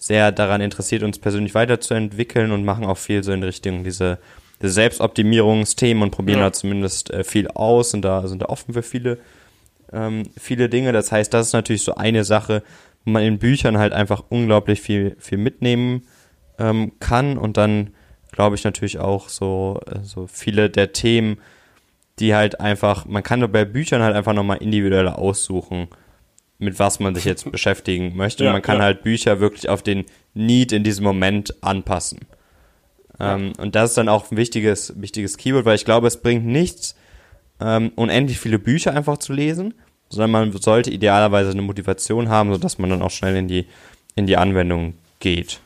sehr daran interessiert, uns persönlich weiterzuentwickeln und machen auch viel so in Richtung diese Selbstoptimierungsthemen und probieren ja. da zumindest äh, viel aus und da sind da offen für viele, ähm, viele Dinge. Das heißt, das ist natürlich so eine Sache, wo man in Büchern halt einfach unglaublich viel, viel mitnehmen ähm, kann und dann glaube ich natürlich auch so, äh, so viele der Themen, die halt einfach, man kann bei Büchern halt einfach nochmal individueller aussuchen, mit was man sich jetzt beschäftigen möchte. Ja, man kann ja. halt Bücher wirklich auf den Need in diesem Moment anpassen. Ähm, und das ist dann auch ein wichtiges, wichtiges Keyword, weil ich glaube, es bringt nichts, ähm, unendlich viele Bücher einfach zu lesen, sondern man sollte idealerweise eine Motivation haben, sodass man dann auch schnell in die, in die Anwendung geht.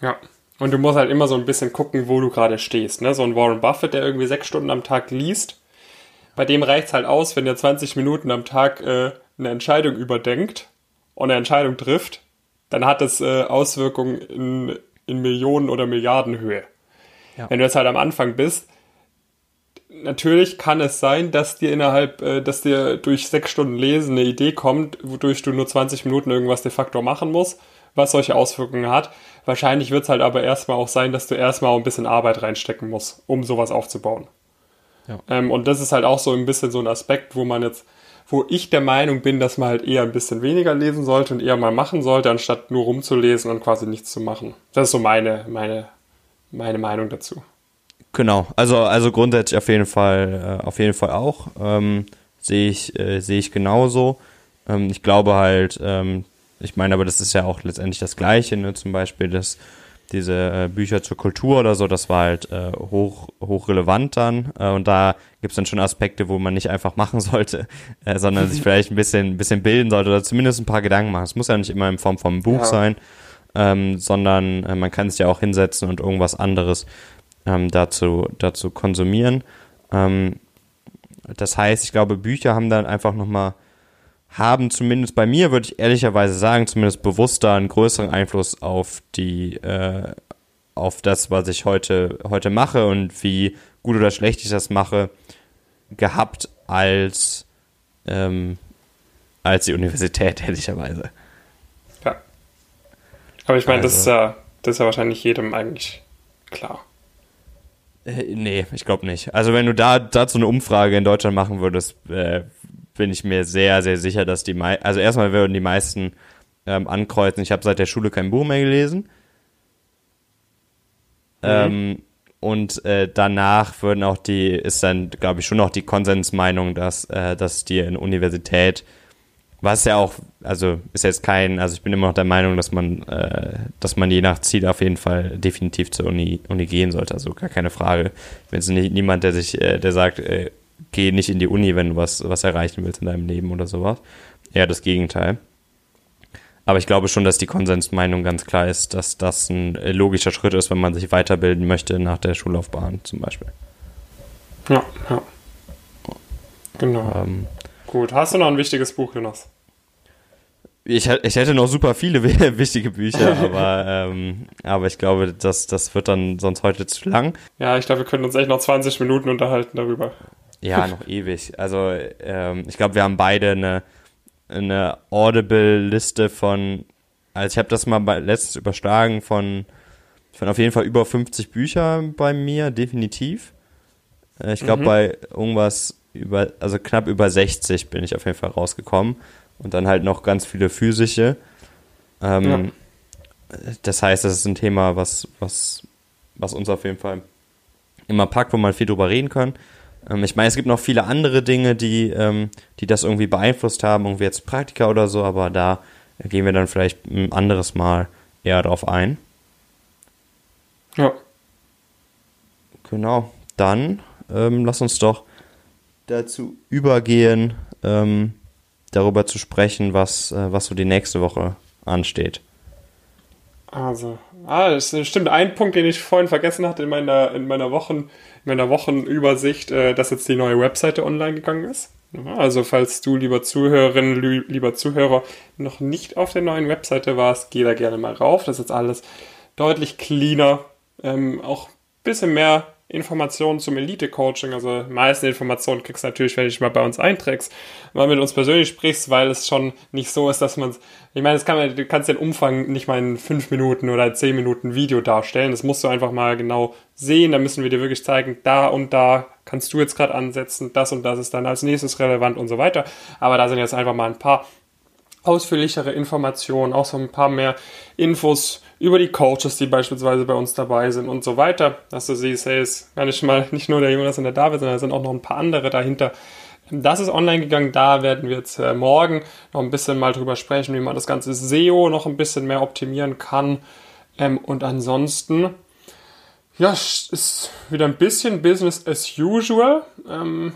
Ja. Und du musst halt immer so ein bisschen gucken, wo du gerade stehst. Ne? So ein Warren Buffett, der irgendwie sechs Stunden am Tag liest, bei dem reicht es halt aus, wenn er 20 Minuten am Tag äh, eine Entscheidung überdenkt und eine Entscheidung trifft, dann hat das äh, Auswirkungen in in Millionen oder Milliardenhöhe. Ja. Wenn du jetzt halt am Anfang bist, natürlich kann es sein, dass dir innerhalb, äh, dass dir durch sechs Stunden Lesen eine Idee kommt, wodurch du nur 20 Minuten irgendwas de facto machen musst, was solche Auswirkungen hat. Wahrscheinlich wird es halt aber erstmal auch sein, dass du erstmal auch ein bisschen Arbeit reinstecken musst, um sowas aufzubauen. Ja. Ähm, und das ist halt auch so ein bisschen so ein Aspekt, wo man jetzt wo ich der Meinung bin, dass man halt eher ein bisschen weniger lesen sollte und eher mal machen sollte, anstatt nur rumzulesen und quasi nichts zu machen. Das ist so meine, meine, meine Meinung dazu. Genau, also, also grundsätzlich auf jeden Fall, äh, auf jeden Fall auch. Ähm, sehe ich, äh, sehe ich genauso. Ähm, ich glaube halt, ähm, ich meine, aber das ist ja auch letztendlich das Gleiche, ne? zum Beispiel, dass diese äh, Bücher zur Kultur oder so, das war halt äh, hoch, hoch relevant dann. Äh, und da gibt's dann schon Aspekte, wo man nicht einfach machen sollte, äh, sondern sich vielleicht ein bisschen, ein bisschen bilden sollte oder zumindest ein paar Gedanken machen. Es muss ja nicht immer in Form von einem Buch ja. sein, ähm, sondern äh, man kann sich ja auch hinsetzen und irgendwas anderes ähm, dazu, dazu konsumieren. Ähm, das heißt, ich glaube, Bücher haben dann einfach nochmal haben zumindest bei mir, würde ich ehrlicherweise sagen, zumindest bewusster einen größeren Einfluss auf die, äh, auf das, was ich heute, heute mache und wie gut oder schlecht ich das mache, gehabt als, ähm, als die Universität, ehrlicherweise. Ja. Aber ich meine, also, das ist ja, das ist ja wahrscheinlich jedem eigentlich klar. Äh, nee, ich glaube nicht. Also wenn du da dazu eine Umfrage in Deutschland machen würdest, äh, bin ich mir sehr, sehr sicher, dass die meisten, also erstmal würden die meisten ähm, ankreuzen, ich habe seit der Schule kein Buch mehr gelesen. Mhm. Ähm, und äh, danach würden auch die, ist dann, glaube ich, schon noch die Konsensmeinung, dass, äh, dass die in Universität, was ja auch, also ist jetzt kein, also ich bin immer noch der Meinung, dass man, äh, dass man je nach Ziel auf jeden Fall definitiv zur Uni, Uni gehen sollte, also gar keine Frage. Bin jetzt nicht niemand, der sich, äh, der sagt, äh, geh nicht in die Uni, wenn du was, was erreichen willst in deinem Leben oder sowas. Eher das Gegenteil. Aber ich glaube schon, dass die Konsensmeinung ganz klar ist, dass das ein logischer Schritt ist, wenn man sich weiterbilden möchte nach der Schullaufbahn zum Beispiel. Ja, ja. Genau. Ähm, Gut, hast du noch ein wichtiges Buch, Jonas? Ich, ich hätte noch super viele wichtige Bücher, aber, ähm, aber ich glaube, das, das wird dann sonst heute zu lang. Ja, ich glaube, wir können uns echt noch 20 Minuten unterhalten darüber. Ja, noch ewig. Also ähm, ich glaube, wir haben beide eine, eine Audible-Liste von, also ich habe das mal bei, letztens überschlagen von, von auf jeden Fall über 50 Bücher bei mir, definitiv. Äh, ich glaube, mhm. bei irgendwas über, also knapp über 60 bin ich auf jeden Fall rausgekommen. Und dann halt noch ganz viele physische. Ähm, ja. Das heißt, das ist ein Thema, was, was, was uns auf jeden Fall immer packt, wo man viel drüber reden kann. Ähm, ich meine, es gibt noch viele andere Dinge, die, ähm, die das irgendwie beeinflusst haben, irgendwie jetzt Praktika oder so, aber da gehen wir dann vielleicht ein anderes Mal eher drauf ein. Ja. Genau. Dann ähm, lass uns doch dazu übergehen, ähm, darüber zu sprechen, was, äh, was so die nächste Woche ansteht. Also, ah, das stimmt. Ein Punkt, den ich vorhin vergessen hatte in meiner, in meiner Wochen, in meiner Wochenübersicht, äh, dass jetzt die neue Webseite online gegangen ist. Also, falls du, lieber Zuhörerin, lieber Zuhörer, noch nicht auf der neuen Webseite warst, geh da gerne mal rauf. Das ist jetzt alles deutlich cleaner. Ähm, auch ein bisschen mehr Informationen zum Elite-Coaching. Also meisten Informationen kriegst du natürlich, wenn du dich mal bei uns einträgst, mal mit uns persönlich sprichst, weil es schon nicht so ist, dass man ich meine, das kann man, du kannst den Umfang nicht mal in fünf Minuten oder zehn Minuten Video darstellen. Das musst du einfach mal genau sehen. Da müssen wir dir wirklich zeigen, da und da kannst du jetzt gerade ansetzen, das und das ist dann als nächstes relevant und so weiter. Aber da sind jetzt einfach mal ein paar ausführlichere Informationen, auch so ein paar mehr Infos über die Coaches, die beispielsweise bei uns dabei sind und so weiter, dass du siehst, hey, ist gar nicht mal nicht nur der Jonas und der David, sondern es sind auch noch ein paar andere dahinter. Das ist online gegangen, da werden wir jetzt äh, morgen noch ein bisschen mal drüber sprechen, wie man das ganze SEO noch ein bisschen mehr optimieren kann. Ähm, und ansonsten, ja, ist wieder ein bisschen Business as usual. Ähm,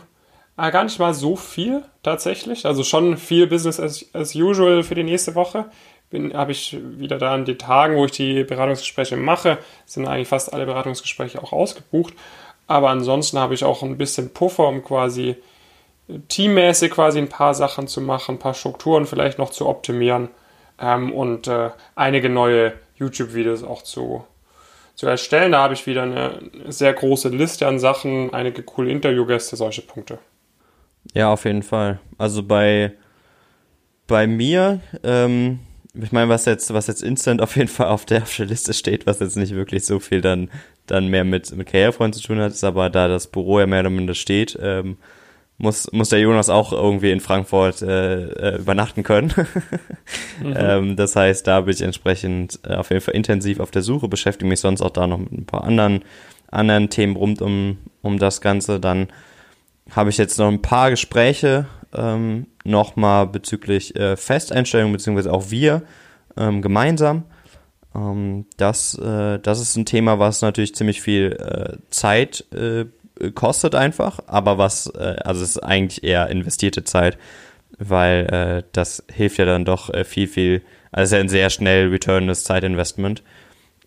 aber gar nicht mal so viel tatsächlich. Also schon viel Business as, as usual für die nächste Woche habe ich wieder da an den Tagen, wo ich die Beratungsgespräche mache, sind eigentlich fast alle Beratungsgespräche auch ausgebucht. Aber ansonsten habe ich auch ein bisschen Puffer, um quasi teammäßig quasi ein paar Sachen zu machen, ein paar Strukturen vielleicht noch zu optimieren ähm, und äh, einige neue YouTube-Videos auch zu, zu erstellen. Da habe ich wieder eine sehr große Liste an Sachen, einige coole Interviewgäste, solche Punkte. Ja, auf jeden Fall. Also bei, bei mir, ähm, ich meine, was jetzt, was jetzt instant auf jeden Fall auf der, auf der Liste steht, was jetzt nicht wirklich so viel dann, dann mehr mit, mit Karrierefreunden zu tun hat, ist aber da das Büro ja mehr oder minder steht, ähm, muss, muss der Jonas auch irgendwie in Frankfurt äh, äh, übernachten können. mhm. ähm, das heißt, da bin ich entsprechend äh, auf jeden Fall intensiv auf der Suche, beschäftige mich sonst auch da noch mit ein paar anderen, anderen Themen rund um, um das Ganze. Dann habe ich jetzt noch ein paar Gespräche ähm, nochmal bezüglich äh, Festeinstellungen, beziehungsweise auch wir ähm, gemeinsam. Ähm, das, äh, das ist ein Thema, was natürlich ziemlich viel äh, Zeit äh, kostet einfach, aber was, äh, also es ist eigentlich eher investierte Zeit, weil äh, das hilft ja dann doch viel, viel, also ja ein sehr schnell returnendes Zeitinvestment.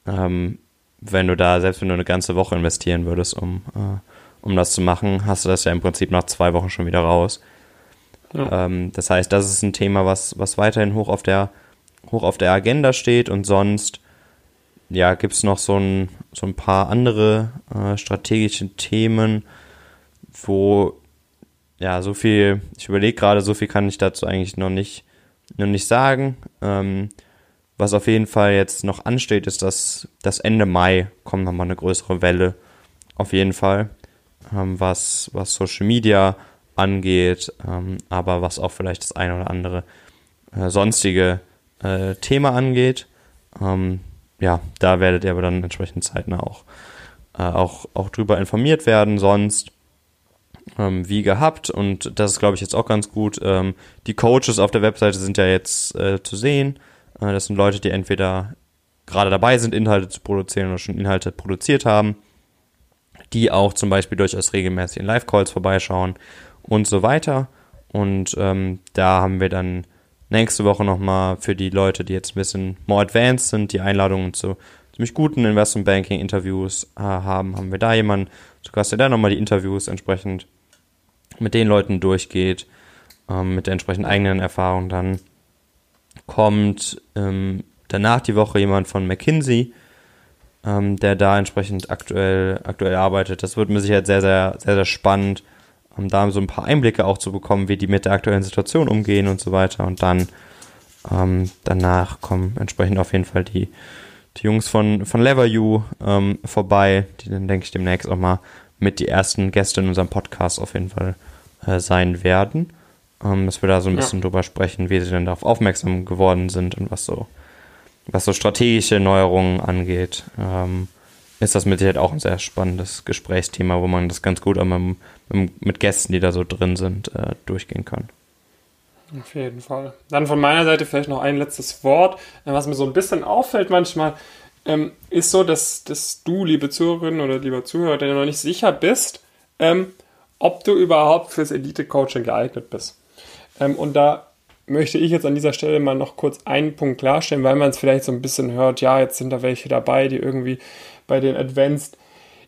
Ähm, wenn du da, selbst wenn du eine ganze Woche investieren würdest, um, um das zu machen, hast du das ja im Prinzip nach zwei Wochen schon wieder raus. Ähm, das heißt, das ist ein Thema, was, was weiterhin hoch auf der, hoch auf der Agenda steht und sonst ja, gibt es noch so ein, so ein paar andere äh, strategische Themen, wo ja so viel, ich überlege gerade, so viel kann ich dazu eigentlich noch nicht, noch nicht sagen. Ähm, was auf jeden Fall jetzt noch ansteht, ist, dass das Ende Mai kommt nochmal eine größere Welle. Auf jeden Fall. Ähm, was, was Social Media angeht, ähm, aber was auch vielleicht das eine oder andere äh, sonstige äh, Thema angeht. Ähm, ja, da werdet ihr aber dann entsprechend zeitnah auch, äh, auch, auch drüber informiert werden. Sonst ähm, wie gehabt und das ist, glaube ich, jetzt auch ganz gut. Ähm, die Coaches auf der Webseite sind ja jetzt äh, zu sehen. Äh, das sind Leute, die entweder gerade dabei sind, Inhalte zu produzieren oder schon Inhalte produziert haben, die auch zum Beispiel durchaus regelmäßig in Live-Calls vorbeischauen und so weiter. Und ähm, da haben wir dann nächste Woche nochmal für die Leute, die jetzt ein bisschen more advanced sind, die Einladungen zu ziemlich guten Investment Banking Interviews äh, haben, haben wir da jemanden Gast, der da nochmal die Interviews entsprechend mit den Leuten durchgeht, ähm, mit der entsprechenden eigenen Erfahrung dann kommt ähm, danach die Woche jemand von McKinsey, ähm, der da entsprechend aktuell, aktuell arbeitet. Das wird mir sicher sehr, sehr, sehr, sehr spannend um da so ein paar Einblicke auch zu bekommen, wie die mit der aktuellen Situation umgehen und so weiter. Und dann ähm, danach kommen entsprechend auf jeden Fall die, die Jungs von, von LeverU ähm, vorbei, die dann, denke ich, demnächst auch mal mit die ersten Gäste in unserem Podcast auf jeden Fall äh, sein werden. Ähm, dass wir da so ein bisschen ja. drüber sprechen, wie sie denn darauf aufmerksam geworden sind und was so, was so strategische Neuerungen angeht. Ähm, ist das mit Sicherheit auch ein sehr spannendes Gesprächsthema, wo man das ganz gut auch mit, Gästen, die da so drin sind, äh, durchgehen kann. Auf jeden Fall. Dann von meiner Seite vielleicht noch ein letztes Wort. Was mir so ein bisschen auffällt manchmal, ähm, ist so, dass, dass du, liebe Zuhörerin oder lieber Zuhörer, der noch nicht sicher bist, ähm, ob du überhaupt fürs Elite-Coaching geeignet bist. Ähm, und da möchte ich jetzt an dieser Stelle mal noch kurz einen Punkt klarstellen, weil man es vielleicht so ein bisschen hört, ja, jetzt sind da welche dabei, die irgendwie bei den Advanced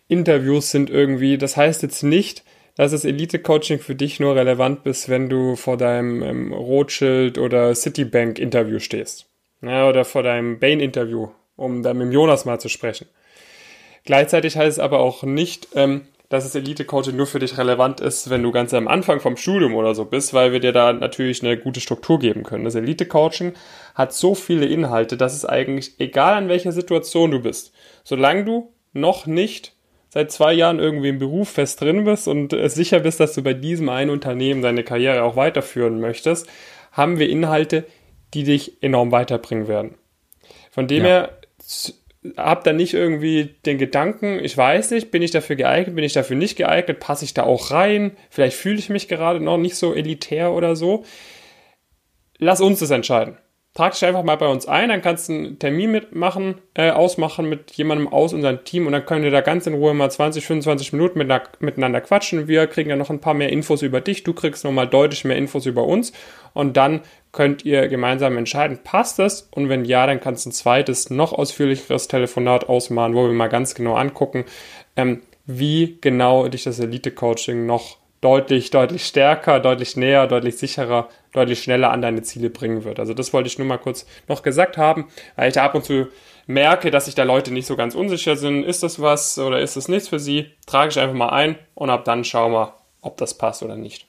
Interviews sind irgendwie. Das heißt jetzt nicht, dass das Elite-Coaching für dich nur relevant ist, wenn du vor deinem ähm, Rothschild oder Citibank-Interview stehst. Ja, oder vor deinem Bain-Interview, um dann mit Jonas mal zu sprechen. Gleichzeitig heißt es aber auch nicht, ähm, dass das Elite-Coaching nur für dich relevant ist, wenn du ganz am Anfang vom Studium oder so bist, weil wir dir da natürlich eine gute Struktur geben können. Das Elite-Coaching hat so viele Inhalte, dass es eigentlich egal an welcher Situation du bist, solange du noch nicht seit zwei Jahren irgendwie im Beruf fest drin bist und sicher bist, dass du bei diesem einen Unternehmen deine Karriere auch weiterführen möchtest, haben wir Inhalte, die dich enorm weiterbringen werden. Von dem ja. her hab da nicht irgendwie den Gedanken, ich weiß nicht, bin ich dafür geeignet, bin ich dafür nicht geeignet, passe ich da auch rein, vielleicht fühle ich mich gerade noch nicht so elitär oder so. Lass uns das entscheiden trag dich einfach mal bei uns ein, dann kannst du einen Termin mitmachen, äh, ausmachen mit jemandem aus unserem Team und dann können wir da ganz in Ruhe mal 20, 25 Minuten mit, miteinander quatschen. Wir kriegen ja noch ein paar mehr Infos über dich, du kriegst nochmal deutlich mehr Infos über uns und dann könnt ihr gemeinsam entscheiden, passt das? Und wenn ja, dann kannst du ein zweites, noch ausführlicheres Telefonat ausmachen, wo wir mal ganz genau angucken, ähm, wie genau dich das Elite-Coaching noch deutlich, deutlich stärker, deutlich näher, deutlich sicherer, deutlich schneller an deine Ziele bringen wird. Also das wollte ich nur mal kurz noch gesagt haben, weil ich da ab und zu merke, dass sich da Leute nicht so ganz unsicher sind. Ist das was oder ist das nichts für sie? Trage ich einfach mal ein und ab dann schauen wir, ob das passt oder nicht.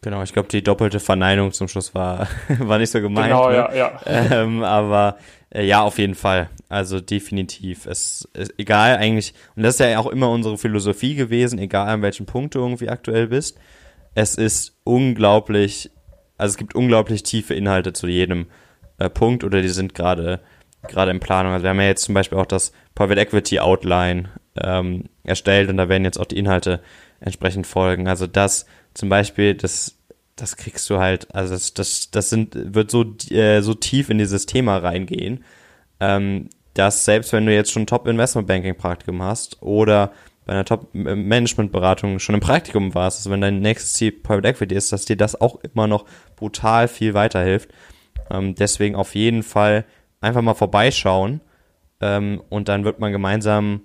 Genau, ich glaube, die doppelte Verneinung zum Schluss war, war nicht so gemeint. Genau, ne? ja, ja. Ähm, aber äh, ja, auf jeden Fall. Also definitiv. Es ist egal eigentlich, und das ist ja auch immer unsere Philosophie gewesen, egal an welchem Punkt du irgendwie aktuell bist. Es ist unglaublich, also es gibt unglaublich tiefe Inhalte zu jedem äh, Punkt oder die sind gerade gerade in Planung. Also wir haben ja jetzt zum Beispiel auch das Private Equity Outline ähm, erstellt und da werden jetzt auch die Inhalte entsprechend folgen. Also das zum Beispiel, das das kriegst du halt, also das, das, das sind, wird so, äh, so tief in dieses Thema reingehen, ähm, dass selbst wenn du jetzt schon Top Investment Banking Praktikum hast oder bei einer Top Management Beratung schon im Praktikum warst, also wenn dein nächstes Ziel Private Equity ist, dass dir das auch immer noch brutal viel weiterhilft. Ähm, deswegen auf jeden Fall einfach mal vorbeischauen ähm, und dann wird man gemeinsam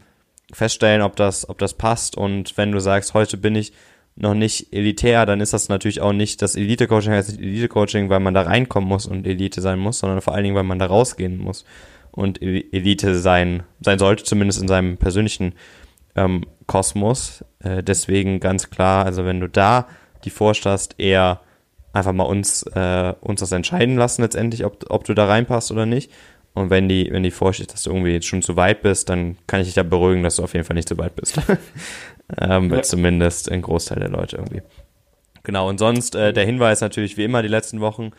feststellen, ob das, ob das passt und wenn du sagst, heute bin ich noch nicht elitär, dann ist das natürlich auch nicht das Elite-Coaching heißt nicht Elite-Coaching, weil man da reinkommen muss und Elite sein muss, sondern vor allen Dingen, weil man da rausgehen muss und Elite sein, sein sollte, zumindest in seinem persönlichen ähm, Kosmos. Äh, deswegen ganz klar, also wenn du da die vorstehst, eher einfach mal uns, äh, uns das entscheiden lassen letztendlich, ob, ob du da reinpasst oder nicht. Und wenn die, wenn die vorsteht, dass du irgendwie jetzt schon zu weit bist, dann kann ich dich da beruhigen, dass du auf jeden Fall nicht zu weit bist. ähm, ja. Zumindest ein Großteil der Leute irgendwie. Genau, und sonst äh, der Hinweis natürlich wie immer die letzten Wochen.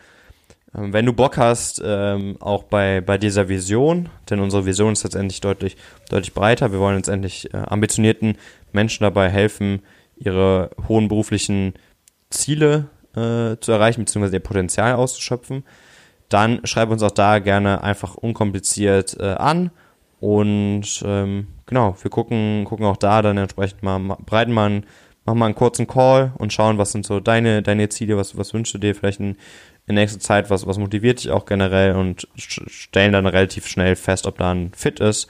Ähm, wenn du Bock hast, ähm, auch bei, bei dieser Vision, denn unsere Vision ist letztendlich deutlich, deutlich breiter. Wir wollen letztendlich äh, ambitionierten Menschen dabei helfen, ihre hohen beruflichen Ziele äh, zu erreichen, beziehungsweise ihr Potenzial auszuschöpfen. Dann schreib uns auch da gerne einfach unkompliziert äh, an und ähm, genau, wir gucken, gucken auch da dann entsprechend mal, breiten mal einen, machen mal einen kurzen Call und schauen, was sind so deine, deine Ziele, was, was wünschst du dir vielleicht in, in nächster Zeit, was, was motiviert dich auch generell und stellen dann relativ schnell fest, ob da ein Fit ist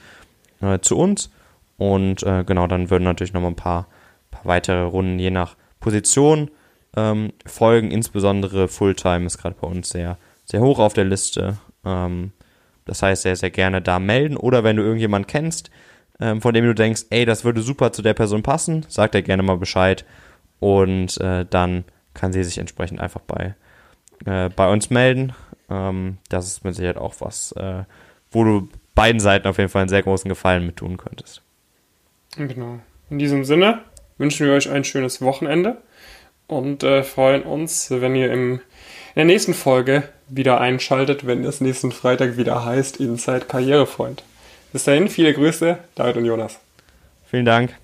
äh, zu uns. Und äh, genau, dann würden natürlich noch mal ein paar, paar weitere Runden je nach Position ähm, folgen. Insbesondere Fulltime ist gerade bei uns sehr, sehr hoch auf der Liste. Ähm, das heißt, sehr, sehr gerne da melden. Oder wenn du irgendjemanden kennst, ähm, von dem du denkst, ey, das würde super zu der Person passen, sag dir gerne mal Bescheid. Und äh, dann kann sie sich entsprechend einfach bei, äh, bei uns melden. Ähm, das ist mit Sicherheit auch was, äh, wo du beiden Seiten auf jeden Fall einen sehr großen Gefallen mit tun könntest. Genau. In diesem Sinne wünschen wir euch ein schönes Wochenende und äh, freuen uns, wenn ihr im, in der nächsten Folge wieder einschaltet, wenn es nächsten Freitag wieder heißt Inside Karrierefreund. Bis dahin, viele Grüße, David und Jonas. Vielen Dank.